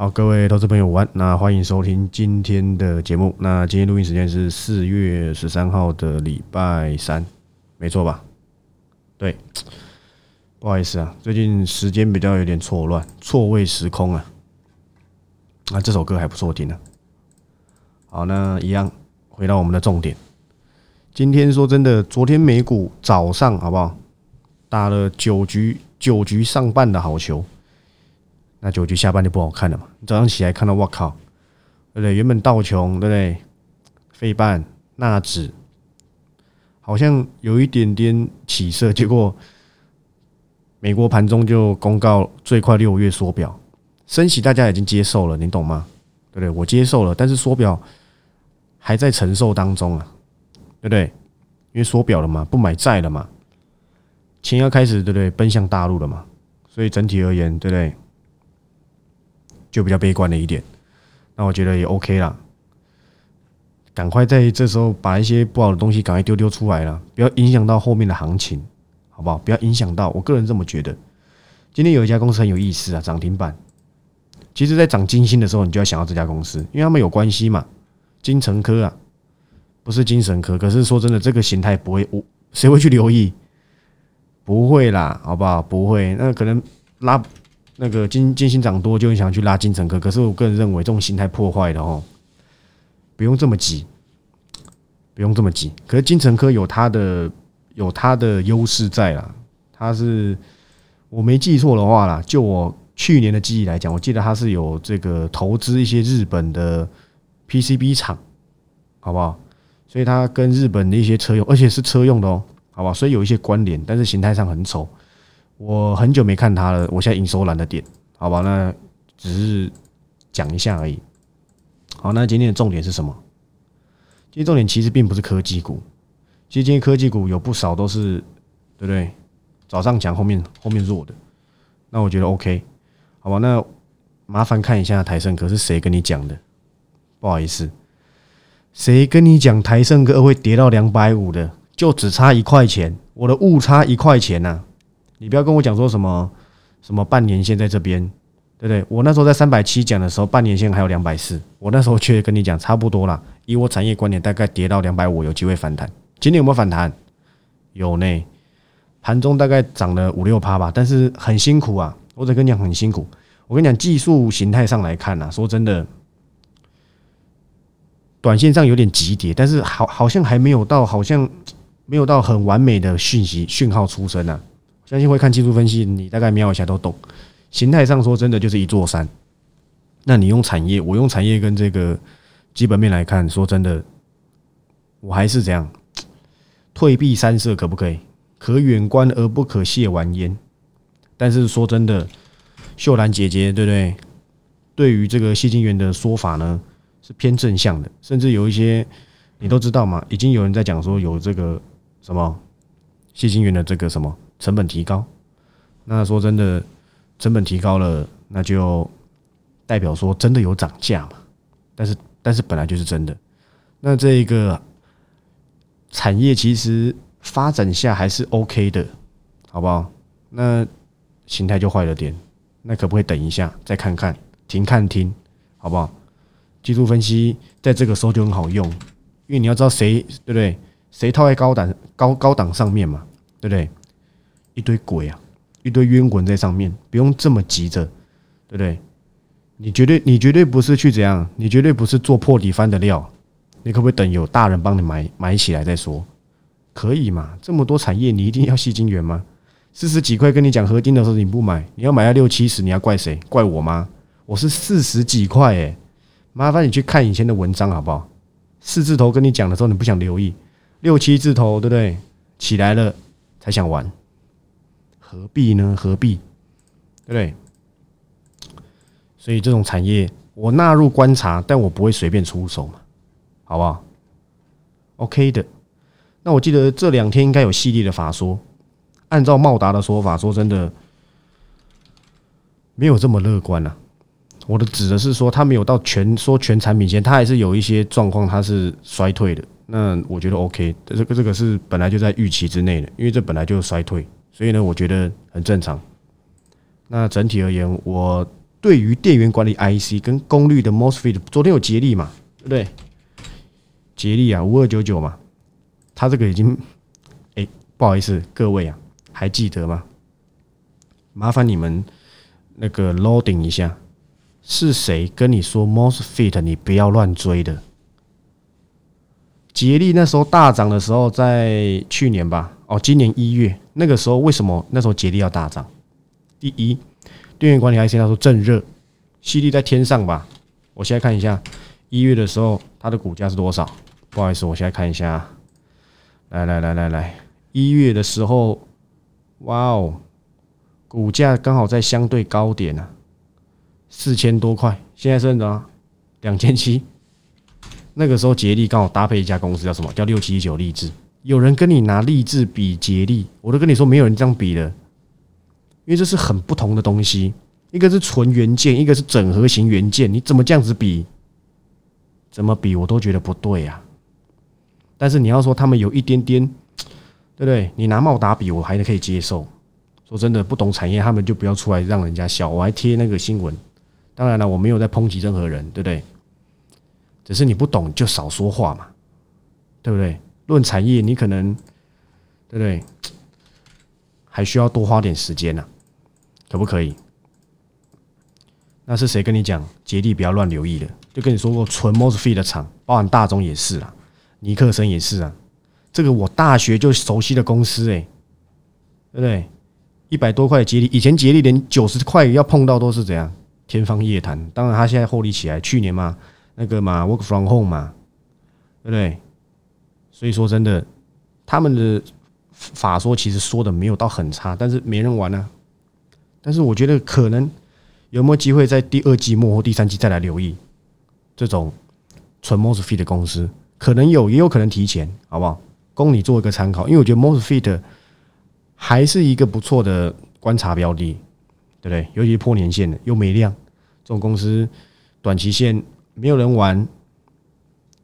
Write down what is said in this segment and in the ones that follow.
好，各位投资朋友午安，那欢迎收听今天的节目。那今天录音时间是四月十三号的礼拜三，没错吧？对，不好意思啊，最近时间比较有点错乱，错位时空啊。啊，这首歌还不错听呢。好，那一样回到我们的重点。今天说真的，昨天美股早上好不好？打了九局，九局上半的好球。那九局下半就不好看了嘛？你早上起来看到，我靠，对不对？原本道琼，对不对？费半、纳指，好像有一点点起色，结果美国盘中就公告最快六月缩表，升息大家已经接受了，你懂吗？对不对？我接受了，但是缩表还在承受当中啊，对不对？因为缩表了嘛，不买债了嘛，钱要开始对不对？奔向大陆了嘛，所以整体而言，对不对？就比较悲观了一点，那我觉得也 OK 啦。赶快在这时候把一些不好的东西赶快丢丢出来了，不要影响到后面的行情，好不好？不要影响到，我个人这么觉得。今天有一家公司很有意思啊，涨停板。其实，在涨金星的时候，你就要想到这家公司，因为他们有关系嘛。金城科啊，不是精神科，可是说真的，这个形态不会，我谁会去留意？不会啦，好不好？不会，那可能拉。那个金金星涨多就很想去拉金城科，可是我个人认为这种形态破坏的哦，不用这么急，不用这么急。可是金城科有它的有它的优势在啦，它是我没记错的话啦，就我去年的记忆来讲，我记得它是有这个投资一些日本的 PCB 厂，好不好？所以它跟日本的一些车用，而且是车用的哦，好吧？所以有一些关联，但是形态上很丑。我很久没看它了，我现在营收懒得点，好吧？那只是讲一下而已。好，那今天的重点是什么？今天重点其实并不是科技股，其实今天科技股有不少都是，对不对？早上讲后面后面弱的，那我觉得 OK，好吧？那麻烦看一下台盛科是谁跟你讲的？不好意思，谁跟你讲台盛科会跌到两百五的？就只差一块钱，我的误差一块钱呐。你不要跟我讲说什么什么半年线在这边，对不对？我那时候在三百七讲的时候，半年线还有两百四，我那时候确实跟你讲差不多啦。以我产业观点，大概跌到两百五有机会反弹。今天有没有反弹？有呢，盘中大概涨了五六趴吧，但是很辛苦啊。我得跟你讲很辛苦。我跟你讲，技术形态上来看呐，说真的，短线上有点急跌，但是好好像还没有到，好像没有到很完美的讯息讯号出生啊。相信会看技术分析，你大概瞄一下都懂。形态上说，真的就是一座山。那你用产业，我用产业跟这个基本面来看，说真的，我还是这样。退避三舍可不可以？可远观而不可亵玩焉。但是说真的，秀兰姐姐对不对？对于这个谢金元的说法呢，是偏正向的，甚至有一些你都知道嘛，已经有人在讲说有这个什么谢金元的这个什么。成本提高，那说真的，成本提高了，那就代表说真的有涨价嘛？但是，但是本来就是真的。那这一个产业其实发展下还是 OK 的，好不好？那形态就坏了点，那可不可以等一下再看看，停看听，好不好？技术分析在这个时候就很好用，因为你要知道谁对不对？谁套在高档高高档上面嘛，对不对？一堆鬼啊，一堆冤魂在上面，不用这么急着，对不对？你绝对，你绝对不是去怎样，你绝对不是做破底翻的料。你可不可以等有大人帮你买买起来再说？可以嘛？这么多产业，你一定要吸金源吗？四十几块跟你讲合金的时候你不买，你要买到六七十，你要怪谁？怪我吗？我是四十几块诶，麻烦你去看以前的文章好不好？四字头跟你讲的时候你不想留意，六七字头对不对？起来了才想玩。何必呢？何必？对不对？所以这种产业我纳入观察，但我不会随便出手嘛，好不好？OK 的。那我记得这两天应该有系列的法说，按照茂达的说法，说真的没有这么乐观啊。我的指的是说，他没有到全说全产品线，他还是有一些状况，它是衰退的。那我觉得 OK，这个这个是本来就在预期之内的，因为这本来就衰退。所以呢，我觉得很正常。那整体而言，我对于电源管理 IC 跟功率的 MOSFET，昨天有捷力嘛，对不对？捷力啊，五二九九嘛，它这个已经，哎，不好意思，各位啊，还记得吗？麻烦你们那个 loading 一下，是谁跟你说 MOSFET 你不要乱追的？捷力那时候大涨的时候，在去年吧，哦，今年一月那个时候，为什么那时候捷力要大涨？第一。电源管理 IC，他说正热，吸力在天上吧？我现在看一下，一月的时候它的股价是多少？不好意思，我现在看一下。来来来来来，一月的时候，哇哦，股价刚好在相对高点啊，四千多块。现在是多少？两千七。那个时候捷力刚好搭配一家公司叫什么？叫六七一九励志。有人跟你拿励志比捷力，我都跟你说，没有人这样比的。因为这是很不同的东西，一个是纯元件，一个是整合型元件，你怎么这样子比？怎么比我都觉得不对啊。但是你要说他们有一点点，对不对？你拿茂达比，我还可以接受。说真的，不懂产业，他们就不要出来让人家笑。我还贴那个新闻，当然了，我没有在抨击任何人，对不对？只是你不懂就少说话嘛，对不对？论产业，你可能，对不对？还需要多花点时间呢，可不可以？那是谁跟你讲杰力不要乱留意的？就跟你说过，纯 mosfet 的厂，包含大中也是啊，尼克森也是啊。这个我大学就熟悉的公司，哎，对不对？一百多块的杰力，以前杰力连九十块要碰到都是怎样天方夜谭。当然，他现在获利起来，去年嘛，那个嘛，work from home 嘛，对不对？所以说真的，他们的。法说其实说的没有到很差，但是没人玩啊。但是我觉得可能有没有机会在第二季末或第三季再来留意这种纯 mosfet 的公司，可能有，也有可能提前，好不好？供你做一个参考。因为我觉得 mosfet 还是一个不错的观察标的，对不对？尤其是破年线的又没量，这种公司短期线没有人玩，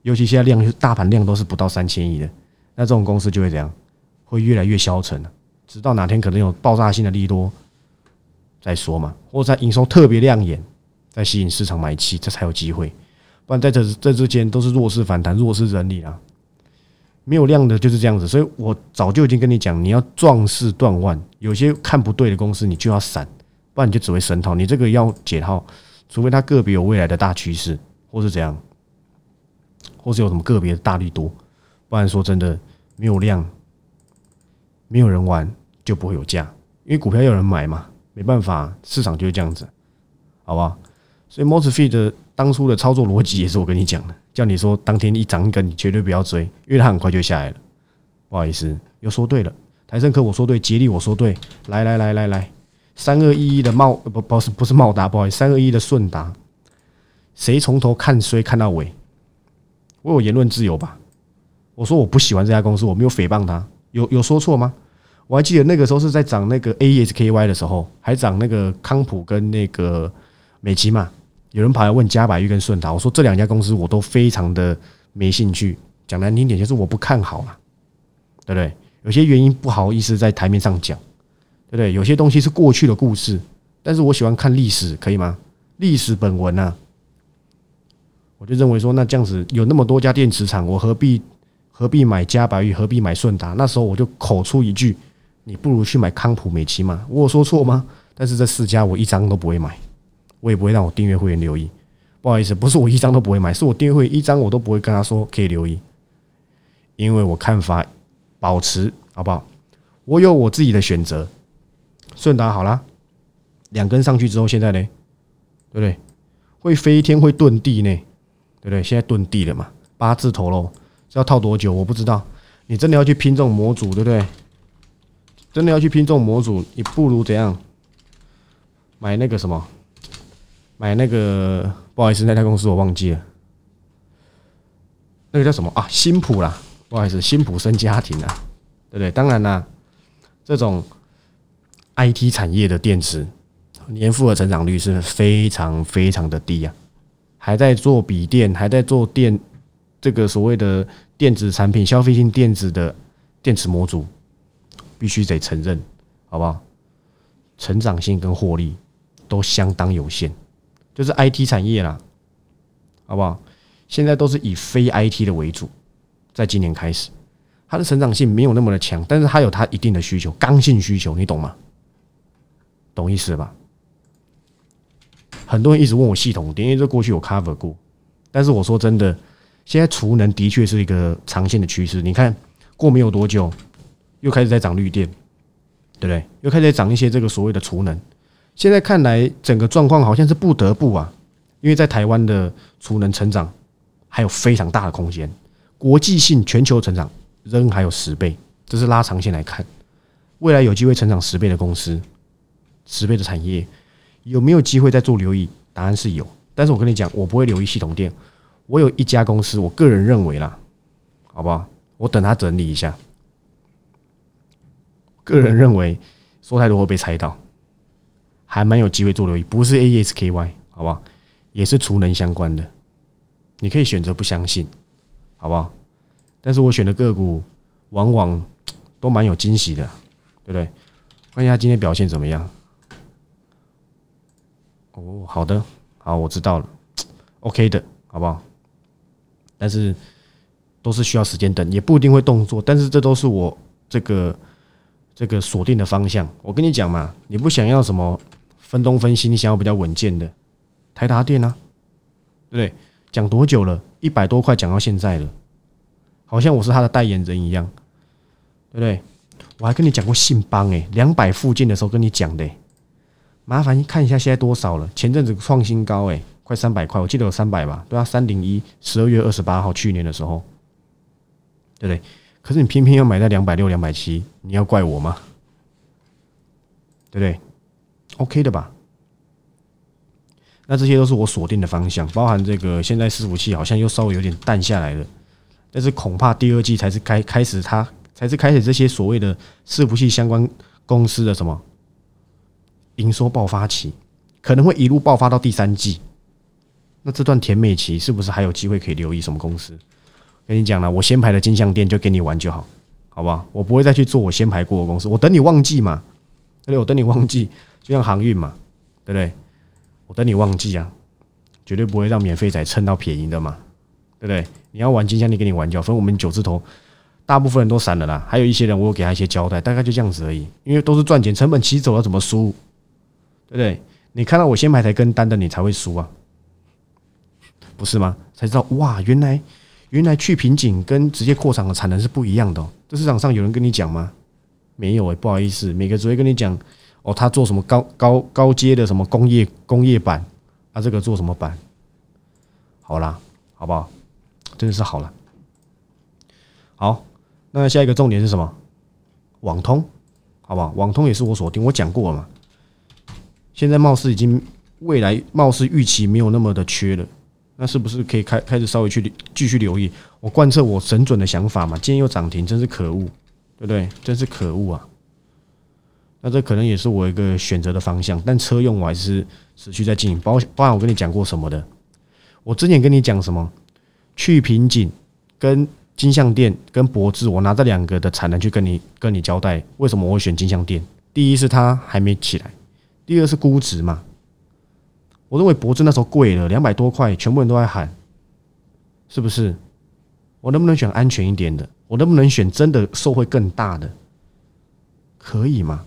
尤其现在量大盘量都是不到三千亿的，那这种公司就会怎样？会越来越消沉直到哪天可能有爆炸性的利多再说嘛，或者在营收特别亮眼，再吸引市场买气，这才有机会。不然在这这之间都是弱势反弹、弱势整理啊，没有量的就是这样子。所以我早就已经跟你讲，你要壮士断腕，有些看不对的公司你就要闪，不然你就只会神套。你这个要解套，除非它个别有未来的大趋势，或是怎样，或是有什么个别的大力多，不然说真的没有量。没有人玩就不会有价，因为股票有人买嘛，没办法，市场就是这样子，好不好？所以 MOSFET 当初的操作逻辑也是我跟你讲的，叫你说当天一涨一根，你绝对不要追，因为它很快就下来了。不好意思，又说对了，台盛科我说对，杰力我说对，来来来来来，三二一一的茂不不是不是茂达，不好意思，三二一的顺达，谁从头看衰看到尾？我有言论自由吧？我说我不喜欢这家公司，我没有诽谤他。有有说错吗？我还记得那个时候是在涨那个 ASKY 的时候，还涨那个康普跟那个美琪嘛。有人跑来问嘉百玉跟顺达，我说这两家公司我都非常的没兴趣。讲难听点就是我不看好了，对不对？有些原因不好意思在台面上讲，对不对？有些东西是过去的故事，但是我喜欢看历史，可以吗？历史本文啊，我就认为说，那这样子有那么多家电池厂，我何必？何必买嘉白玉？何必买顺达？那时候我就口出一句：“你不如去买康普美奇嘛。”我有说错吗？但是这四家我一张都不会买，我也不会让我订阅会员留意。不好意思，不是我一张都不会买，是我订阅会一张我都不会跟他说可以留意，因为我看法保持好不好？我有我自己的选择。顺达好啦，两根上去之后，现在呢，对不对？会飞天，会遁地呢，对不对？现在遁地了嘛，八字头喽。要套多久？我不知道。你真的要去拼这种模组，对不对？真的要去拼这种模组，你不如怎样？买那个什么？买那个？不好意思，那家公司我忘记了。那个叫什么啊？新普啦，不好意思，新普生家庭啊，对不对？当然啦，这种 IT 产业的电池年复合成长率是非常非常的低呀，还在做笔电，还在做电。这个所谓的电子产品、消费性电子的电池模组，必须得承认，好不好？成长性跟获利都相当有限，就是 IT 产业啦，好不好？现在都是以非 IT 的为主，在今年开始，它的成长性没有那么的强，但是它有它一定的需求，刚性需求，你懂吗？懂意思吧？很多人一直问我系统电，因为这过去有 cover 过，但是我说真的，现在储能的确是一个长线的趋势。你看过没有多久，又开始在涨绿电，对不对？又开始在涨一些这个所谓的储能。现在看来，整个状况好像是不得不啊，因为在台湾的储能成长还有非常大的空间，国际性全球成长仍还有十倍，这是拉长线来看，未来有机会成长十倍的公司，十倍的产业。有没有机会再做留意？答案是有，但是我跟你讲，我不会留意系统店。我有一家公司，我个人认为啦，好不好？我等他整理一下。个人认为说太多会被猜到，还蛮有机会做留意。不是 A S K Y，好不好？也是储能相关的，你可以选择不相信，好不好？但是我选的个股往往都蛮有惊喜的，对不对？看一下今天表现怎么样。哦，好的，好，我知道了，OK 的，好不好？但是都是需要时间等，也不一定会动作，但是这都是我这个这个锁定的方向。我跟你讲嘛，你不想要什么分东分西，你想要比较稳健的台达电啊，对不对？讲多久了？一百多块讲到现在了，好像我是他的代言人一样，对不对？我还跟你讲过信邦诶，两百附近的时候跟你讲的。麻烦你看一下现在多少了？前阵子创新高哎，快三百块，我记得有三百吧？对啊，三零一，十二月二十八号，去年的时候，对不对？可是你偏偏要买在两百六、两百七，你要怪我吗？对不对？OK 的吧？那这些都是我锁定的方向，包含这个现在伺服器好像又稍微有点淡下来了，但是恐怕第二季才是开开始，它才是开始这些所谓的伺服器相关公司的什么？营收爆发期可能会一路爆发到第三季，那这段甜美期是不是还有机会可以留意什么公司？跟你讲了，我先排的金项店就给你玩就好，好不好？我不会再去做我先排过的公司，我等你忘记嘛，对不对？我等你忘记，就像航运嘛，对不对？我等你忘记啊，绝对不会让免费仔蹭到便宜的嘛，对不对？你要玩金项店，给你玩就好。反正我们九字头，大部分人都散了啦，还有一些人我有给他一些交代，大概就这样子而已，因为都是赚钱，成本起走了怎么输？对不对？你看到我先买台跟单的，你才会输啊，不是吗？才知道哇，原来原来去瓶颈跟直接扩厂的产能是不一样的。这市场上有人跟你讲吗？没有哎，不好意思，每个只会跟你讲哦，他做什么高高高阶的什么工业工业板，他这个做什么板？好啦，好不好？真的是好了。好，那下一个重点是什么？网通，好不好？网通也是我锁定，我讲过了嘛。现在貌似已经未来貌似预期没有那么的缺了，那是不是可以开开始稍微去继续留意？我贯彻我神准的想法嘛，今天又涨停，真是可恶，对不对？真是可恶啊！那这可能也是我一个选择的方向，但车用我还是持续在经营。包包含我跟你讲过什么的，我之前跟你讲什么？去瓶颈跟金相店跟博智，我拿这两个的产能去跟你跟你交代，为什么我会选金相店？第一是它还没起来。第二是估值嘛，我认为博智那时候贵了两百多块，全部人都在喊，是不是？我能不能选安全一点的？我能不能选真的受惠更大的？可以吗？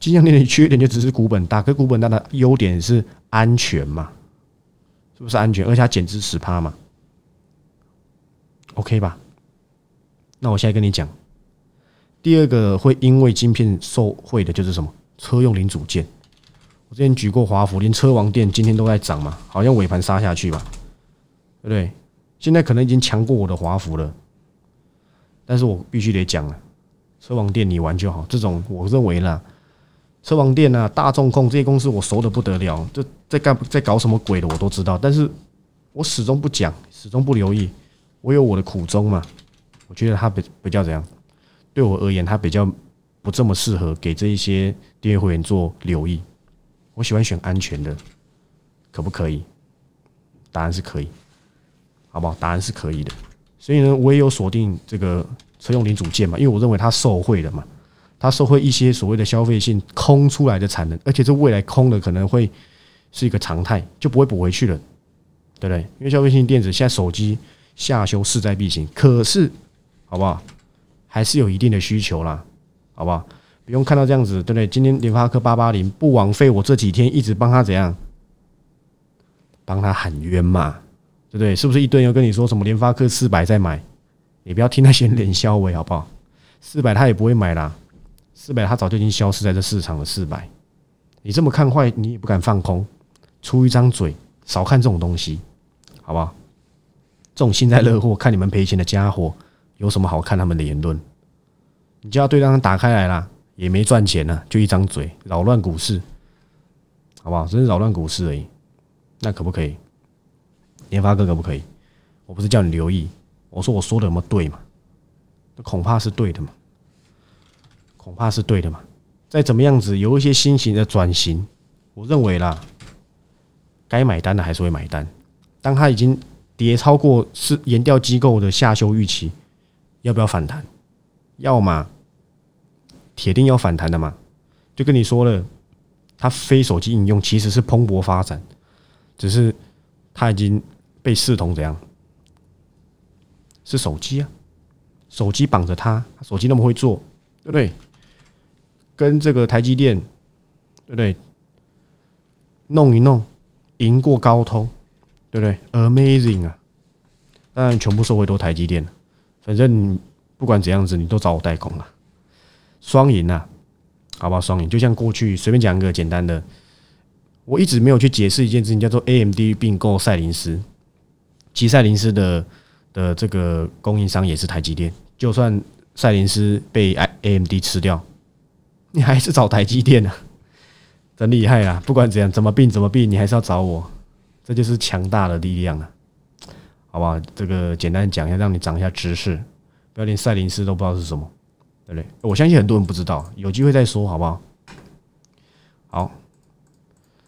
金项链的缺点就只是股本大，可股本大的优点是安全嘛？是不是安全？而且它减资十趴嘛？OK 吧？那我现在跟你讲，第二个会因为晶片受惠的就是什么？车用零组件。我之前举过华孚，连车王店今天都在涨嘛，好像尾盘杀下去吧，对不对？现在可能已经强过我的华孚了，但是我必须得讲了，车王店你玩就好。这种我认为啦，车王店啊、大众控这些公司我熟的不得了，这在干在搞什么鬼的我都知道，但是我始终不讲，始终不留意，我有我的苦衷嘛。我觉得它比比较怎样，对我而言，它比较不这么适合给这一些订阅会员做留意。我喜欢选安全的，可不可以？答案是可以，好不好？答案是可以的。所以呢，我也有锁定这个车用零组件嘛，因为我认为它受惠的嘛，它受惠一些所谓的消费性空出来的产能，而且这未来空的可能会是一个常态，就不会补回去了，对不对？因为消费性电子现在手机下修势在必行，可是好不好？还是有一定的需求啦，好不好？不用看到这样子，对不对？今天联发科八八零不枉费我这几天一直帮他怎样，帮他喊冤嘛，对不对？是不是一堆人跟你说什么联发科四百再买？你不要听那些脸消委，好不好？四百他也不会买啦，四百他早就已经消失在这市场了。四百，你这么看坏，你也不敢放空，出一张嘴，少看这种东西，好不好？这种幸灾乐祸，看你们赔钱的家伙。有什么好看他们的言论？你就要对他们打开来啦，也没赚钱呢，就一张嘴扰乱股市，好不好？只是扰乱股市而已，那可不可以？联发哥可不可以？我不是叫你留意，我说我说的有没有对嘛？那恐怕是对的嘛，恐怕是对的嘛。再怎么样子，有一些新型的转型，我认为啦，该买单的还是会买单。当它已经跌超过是研调机构的下修预期。要不要反弹？要么，铁定要反弹的嘛。就跟你说了，它非手机应用其实是蓬勃发展，只是它已经被视同怎样？是手机啊，手机绑着它，手机那么会做，对不对？跟这个台积电，对不对？弄一弄，赢过高通，对不对？Amazing 啊！当然，全部收回都台积电了。反正不管怎样子，你都找我代工啊，双赢啊，好不好？双赢，就像过去随便讲一个简单的，我一直没有去解释一件事情，叫做 AMD 并购赛灵思，其实赛灵思的的这个供应商也是台积电，就算赛灵思被 AMD 吃掉，你还是找台积电啊，真厉害啊！不管怎样，怎么并怎么并，你还是要找我，这就是强大的力量啊！好不好？这个简单讲一下，让你长一下知识，不要连赛灵思都不知道是什么，我相信很多人不知道，有机会再说，好不好？好，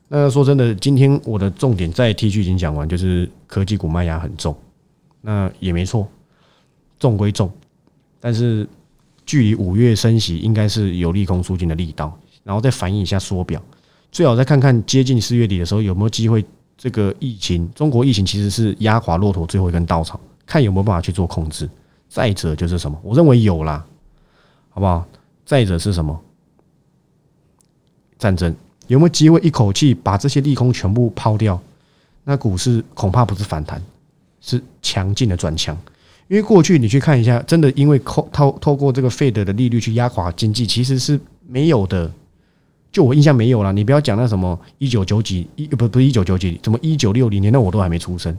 那说真的，今天我的重点在 T 区已经讲完，就是科技股卖压很重，那也没错，重归重，但是距离五月升息应该是有利空出尽的力道，然后再反映一下缩表，最好再看看接近四月底的时候有没有机会。这个疫情，中国疫情其实是压垮骆驼最后一根稻草，看有没有办法去做控制。再者就是什么？我认为有啦，好不好？再者是什么？战争有没有机会一口气把这些利空全部抛掉？那股市恐怕不是反弹，是强劲的转强。因为过去你去看一下，真的因为透透透过这个费德的利率去压垮经济，其实是没有的。就我印象没有了，你不要讲那什么一九九几一不不是一九九几，怎么一九六零年那我都还没出生，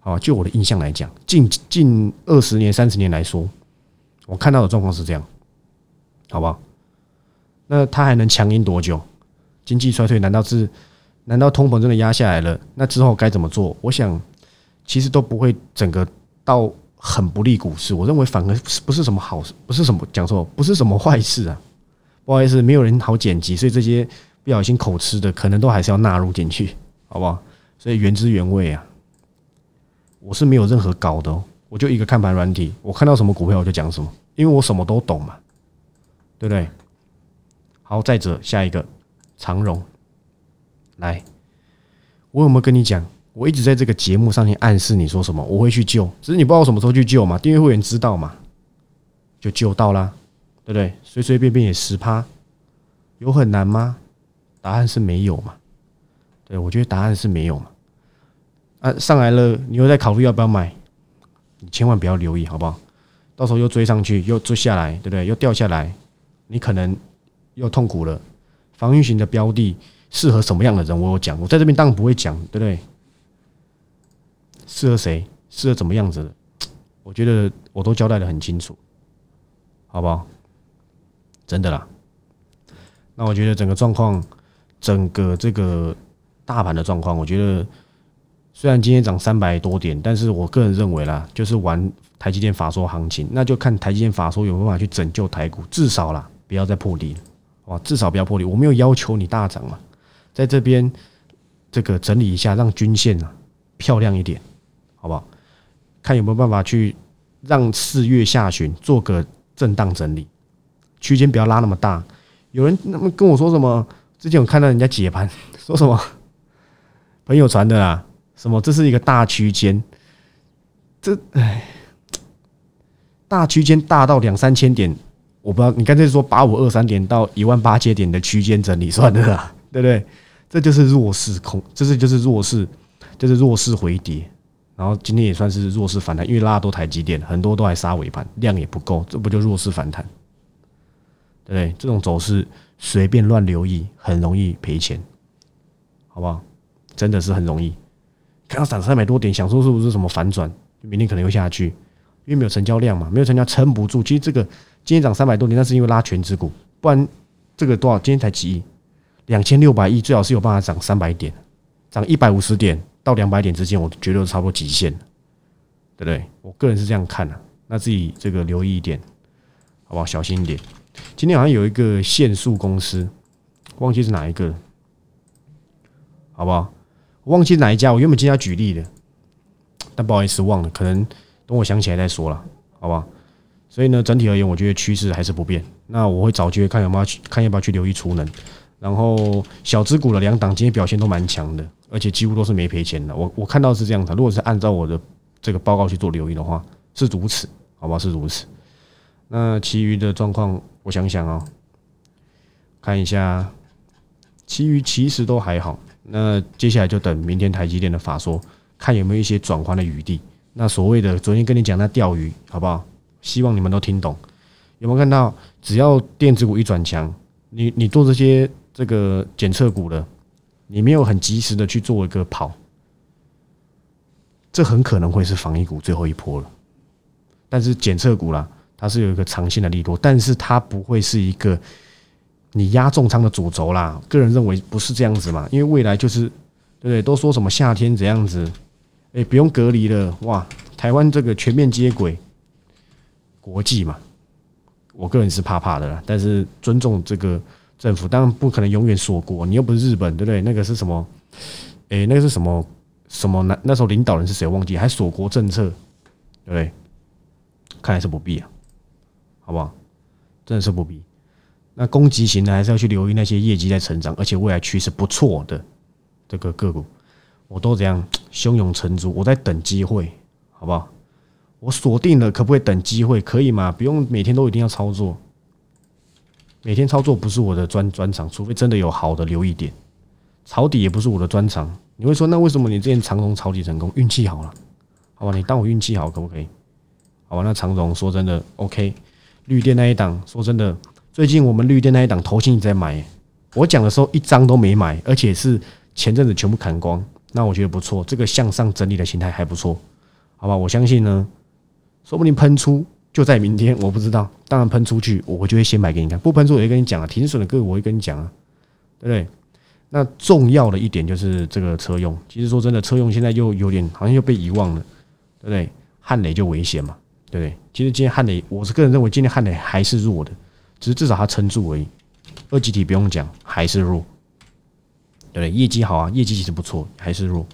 好，就我的印象来讲，近近二十年三十年来说，我看到的状况是这样，好不好？那它还能强硬多久？经济衰退难道是难道通膨真的压下来了？那之后该怎么做？我想其实都不会整个到很不利股市，我认为反而不是什么好事，不是什么讲错，不是什么坏事啊。不好意思，没有人好剪辑，所以这些不小心口吃的，可能都还是要纳入进去，好不好？所以原汁原味啊，我是没有任何搞的，我就一个看盘软体，我看到什么股票我就讲什么，因为我什么都懂嘛，对不对？好，再者下一个长荣，来，我有没有跟你讲？我一直在这个节目上面暗示你说什么，我会去救，只是你不知道什么时候去救嘛？订阅会员知道嘛？就救到啦。对不对？随随便便也十趴，有很难吗？答案是没有嘛。对我觉得答案是没有嘛。啊，上来了，你又在考虑要不要买？你千万不要留意，好不好？到时候又追上去，又追下来，对不对？又掉下来，你可能又痛苦了。防御型的标的适合什么样的人？我有讲，我在这边当然不会讲，对不对？适合谁？适合怎么样子的？我觉得我都交代的很清楚，好不好？真的啦，那我觉得整个状况，整个这个大盘的状况，我觉得虽然今天涨三百多点，但是我个人认为啦，就是玩台积电法说行情，那就看台积电法说有办法去拯救台股，至少啦，不要再破底了，哇，至少不要破底。我没有要求你大涨嘛，在这边这个整理一下，让均线啊漂亮一点，好不好？看有没有办法去让四月下旬做个震荡整理。区间不要拉那么大。有人那么跟我说什么？之前我看到人家解盘 说什么朋友传的啦，什么这是一个大区间，这哎，大区间大到两三千点，我不知道，你干脆说八五二三点到一万八千点的区间整理算的啦，对不对？这就是弱势空，这是就是弱势，就是弱势回跌，然后今天也算是弱势反弹，因为拉多台积电，很多都还杀尾盘，量也不够，这不就弱势反弹？对不对？这种走势随便乱留意，很容易赔钱，好不好？真的是很容易。看到涨三百多点，想说是不是什么反转？明天可能又下去，因为没有成交量嘛，没有成交撑不住。其实这个今天涨三百多点，那是因为拉全指股，不然这个多少？今天才几亿，两千六百亿，最好是有办法涨三百点，涨一百五十点到两百点之间，我觉得差不多极限对不对？我个人是这样看的，那自己这个留意一点，好不好？小心一点。今天好像有一个限速公司，忘记是哪一个，好不好？忘记哪一家，我原本今天要举例的，但不好意思忘了，可能等我想起来再说了，好吧？所以呢，整体而言，我觉得趋势还是不变。那我会找机会看有没有去看要不要去留意储能，然后小资股的两档今天表现都蛮强的，而且几乎都是没赔钱的。我我看到是这样的，如果是按照我的这个报告去做留意的话，是如此，好吧？是如此。那其余的状况，我想想啊，看一下，其余其实都还好。那接下来就等明天台积电的法说，看有没有一些转换的余地。那所谓的昨天跟你讲那钓鱼，好不好？希望你们都听懂。有没有看到？只要电子股一转强，你你做这些这个检测股的，你没有很及时的去做一个跑，这很可能会是防疫股最后一波了。但是检测股啦，它是有一个长线的利多，但是它不会是一个。你压重仓的主轴啦，个人认为不是这样子嘛，因为未来就是对不对？都说什么夏天怎样子，哎，不用隔离了哇！台湾这个全面接轨国际嘛，我个人是怕怕的啦，但是尊重这个政府，当然不可能永远锁国，你又不是日本，对不对？那个是什么？哎，那个是什么什么？那那时候领导人是谁？忘记还锁国政策，对不对？看来是不必啊，好不好？真的是不必。那攻击型的还是要去留意那些业绩在成长，而且未来趋势不错的这个个股，我都这样胸有成竹，我在等机会，好不好？我锁定了，可不可以等机会？可以吗？不用每天都一定要操作，每天操作不是我的专专长，除非真的有好的留意点。抄底也不是我的专长。你会说，那为什么你之前长荣抄底成功？运气好了，好吧？你当我运气好可不可以？好吧？那长荣说真的，OK。绿电那一档，说真的。最近我们绿电那一档投信在买，我讲的时候一张都没买，而且是前阵子全部砍光。那我觉得不错，这个向上整理的形态还不错，好吧？我相信呢，说不定喷出就在明天，我不知道。当然喷出去，我就会先买给你看；不喷出，我会跟你讲啊。停损的个我会跟你讲啊，对不对？那重要的一点就是这个车用，其实说真的，车用现在又有点好像又被遗忘了，对不对？汉雷就危险嘛，对不对？其实今天汉雷，我是个人认为今天汉雷还是弱的。只是至少它撑住而已，二级体不用讲，还是弱，对？业绩好啊，业绩其实不错，还是弱。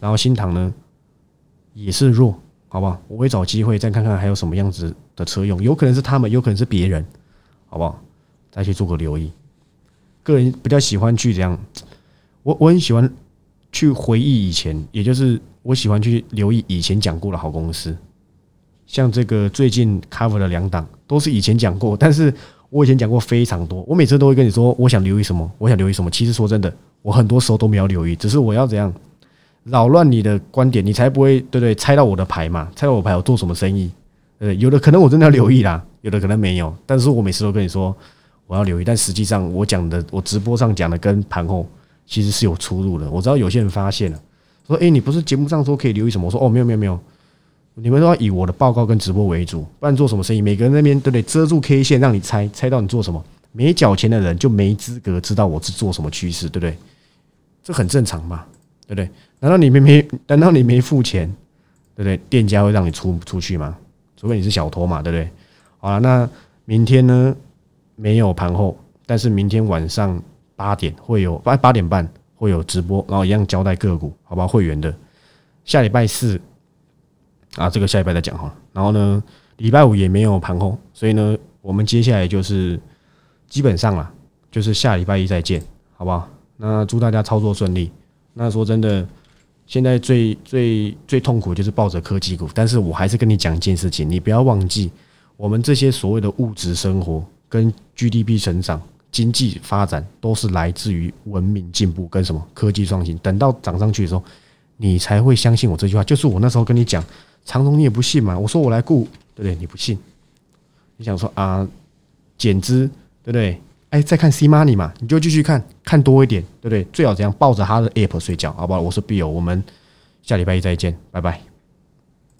然后新塘呢，也是弱，好不好？我会找机会再看看还有什么样子的车用，有可能是他们，有可能是别人，好不好？再去做个留意。个人比较喜欢去这样，我我很喜欢去回忆以前，也就是我喜欢去留意以前讲过的好公司。像这个最近 cover 的两档都是以前讲过，但是我以前讲过非常多。我每次都会跟你说，我想留意什么，我想留意什么。其实说真的，我很多时候都没有留意，只是我要怎样扰乱你的观点，你才不会对不对？猜到我的牌嘛？猜到我牌，我做什么生意？呃，有的可能我真的要留意啦，有的可能没有。但是我每次都跟你说我要留意，但实际上我讲的，我直播上讲的跟盘后其实是有出入的。我知道有些人发现了，说：“哎，你不是节目上说可以留意什么？”我说：“哦，没有，没有，没有。”你们都要以我的报告跟直播为主，不然做什么生意？每个人那边对不对？遮住 K 线让你猜，猜到你做什么？没缴钱的人就没资格知道我是做什么趋势，对不对？这很正常嘛，对不对？难道你没没？难道你没付钱？对不对？店家会让你出出去吗？除非你是小偷嘛，对不对？好了，那明天呢？没有盘后，但是明天晚上八点会有八八点半会有直播，然后一样交代个股，好吧？会员的下礼拜四。啊，这个下礼拜再讲哈。然后呢，礼拜五也没有盘后，所以呢，我们接下来就是基本上啦，就是下礼拜一再见，好不好？那祝大家操作顺利，那说真的，现在最最最痛苦就是抱着科技股，但是我还是跟你讲一件事情，你不要忘记，我们这些所谓的物质生活跟 GDP 成长、经济发展都是来自于文明进步跟什么科技创新。等到涨上去的时候，你才会相信我这句话。就是我那时候跟你讲，长荣你也不信嘛，我说我来顾，对不对？你不信，你想说啊，减资，对不对？哎，再看 C money 嘛，你就继续看看多一点，对不对？最好这样抱着他的 app 睡觉，好不好？我是 Bill，我们下礼拜一再见，拜拜。